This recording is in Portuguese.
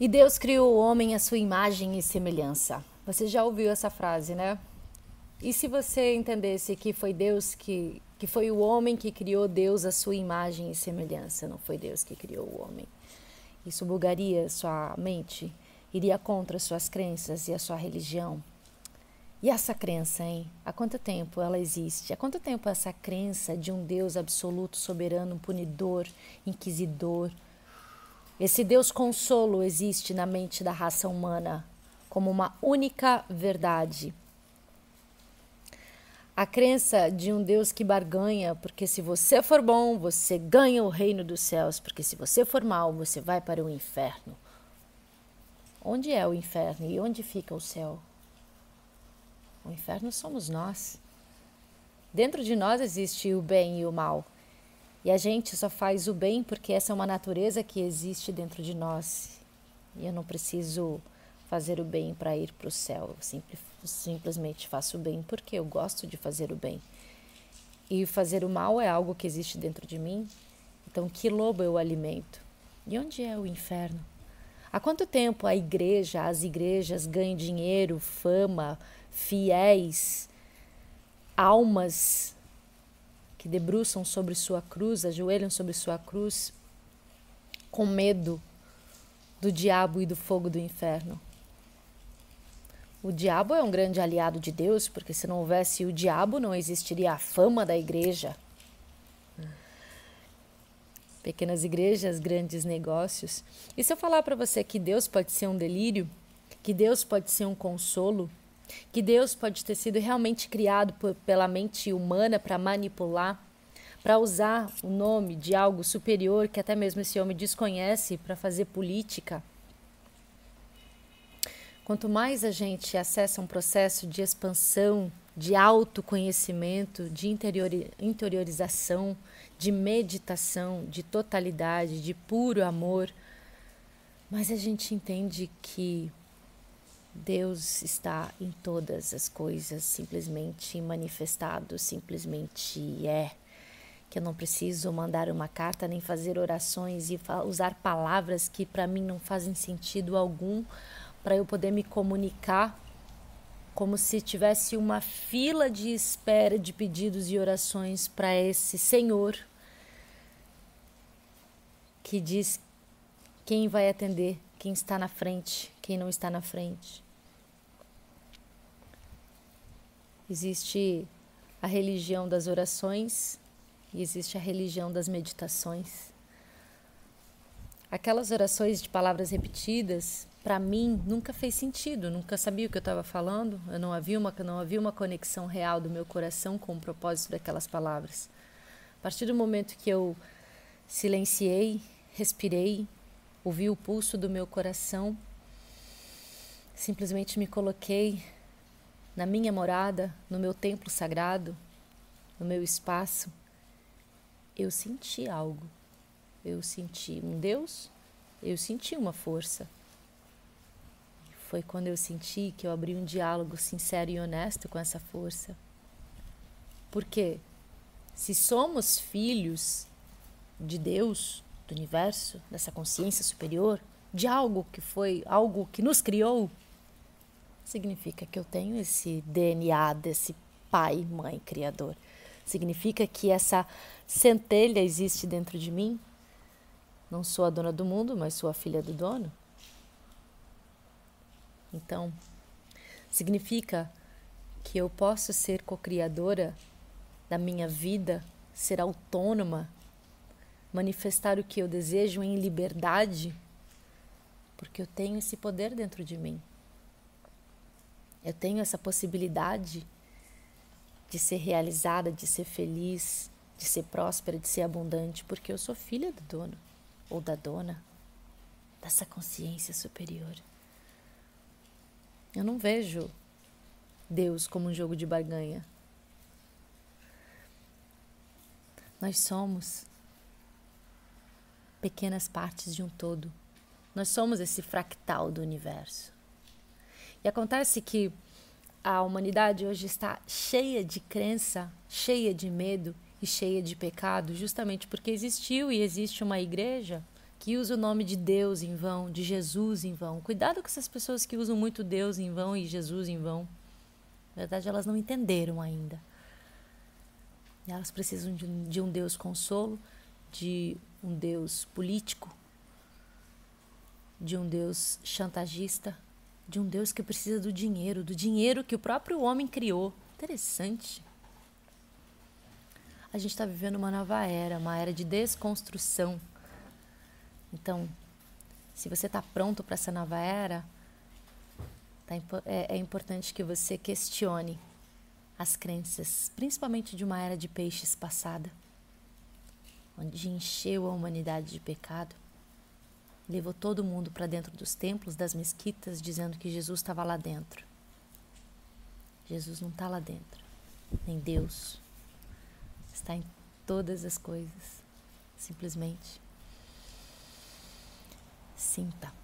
E Deus criou o homem à sua imagem e semelhança. Você já ouviu essa frase, né? E se você entendesse que foi Deus que que foi o homem que criou Deus à sua imagem e semelhança, não foi Deus que criou o homem. Isso bugaria sua mente, iria contra suas crenças e a sua religião. E essa crença, hein? Há quanto tempo ela existe? Há quanto tempo essa crença de um Deus absoluto, soberano, punidor, inquisidor? Esse Deus consolo existe na mente da raça humana como uma única verdade. A crença de um Deus que barganha, porque se você for bom, você ganha o reino dos céus, porque se você for mal, você vai para o inferno. Onde é o inferno e onde fica o céu? O inferno somos nós. Dentro de nós existe o bem e o mal. E a gente só faz o bem porque essa é uma natureza que existe dentro de nós. E eu não preciso fazer o bem para ir para o céu. Eu simples, simplesmente faço o bem porque eu gosto de fazer o bem. E fazer o mal é algo que existe dentro de mim. Então, que lobo eu alimento? E onde é o inferno? Há quanto tempo a igreja, as igrejas ganham dinheiro, fama, fiéis, almas que debruçam sobre sua cruz, ajoelham sobre sua cruz, com medo do diabo e do fogo do inferno. O diabo é um grande aliado de Deus, porque se não houvesse o diabo, não existiria a fama da igreja. Pequenas igrejas, grandes negócios. E se eu falar para você que Deus pode ser um delírio, que Deus pode ser um consolo, que Deus pode ter sido realmente criado por, pela mente humana para manipular, para usar o nome de algo superior que até mesmo esse homem desconhece para fazer política. Quanto mais a gente acessa um processo de expansão, de autoconhecimento, de interiorização, de meditação, de totalidade, de puro amor, mais a gente entende que Deus está em todas as coisas, simplesmente manifestado, simplesmente é. Que eu não preciso mandar uma carta nem fazer orações e usar palavras que para mim não fazem sentido algum para eu poder me comunicar como se tivesse uma fila de espera de pedidos e orações para esse Senhor que diz quem vai atender, quem está na frente, quem não está na frente. Existe a religião das orações e existe a religião das meditações. Aquelas orações de palavras repetidas, para mim, nunca fez sentido, nunca sabia o que eu estava falando, eu não havia, uma, não havia uma conexão real do meu coração com o propósito daquelas palavras. A partir do momento que eu silenciei, respirei, ouvi o pulso do meu coração, simplesmente me coloquei na minha morada, no meu templo sagrado, no meu espaço, eu senti algo. Eu senti um Deus, eu senti uma força. Foi quando eu senti que eu abri um diálogo sincero e honesto com essa força. Porque se somos filhos de Deus, do universo, dessa consciência superior, de algo que foi algo que nos criou, significa que eu tenho esse DNA desse pai, mãe, criador. Significa que essa centelha existe dentro de mim. Não sou a dona do mundo, mas sou a filha do dono. Então, significa que eu posso ser co-criadora da minha vida, ser autônoma, manifestar o que eu desejo em liberdade, porque eu tenho esse poder dentro de mim. Eu tenho essa possibilidade de ser realizada, de ser feliz, de ser próspera, de ser abundante, porque eu sou filha do dono ou da dona dessa consciência superior. Eu não vejo Deus como um jogo de barganha. Nós somos pequenas partes de um todo. Nós somos esse fractal do universo. E acontece que a humanidade hoje está cheia de crença, cheia de medo e cheia de pecado, justamente porque existiu e existe uma igreja que usa o nome de Deus em vão, de Jesus em vão. Cuidado com essas pessoas que usam muito Deus em vão e Jesus em vão. Na verdade, elas não entenderam ainda. Elas precisam de um Deus consolo, de um Deus político, de um Deus chantagista, de um Deus que precisa do dinheiro, do dinheiro que o próprio homem criou. Interessante. A gente está vivendo uma nova era, uma era de desconstrução. Então, se você está pronto para essa nova era, tá, é, é importante que você questione as crenças, principalmente de uma era de peixes passada, onde encheu a humanidade de pecado, levou todo mundo para dentro dos templos, das mesquitas, dizendo que Jesus estava lá dentro. Jesus não está lá dentro, nem Deus. Está em todas as coisas, simplesmente. Sinta.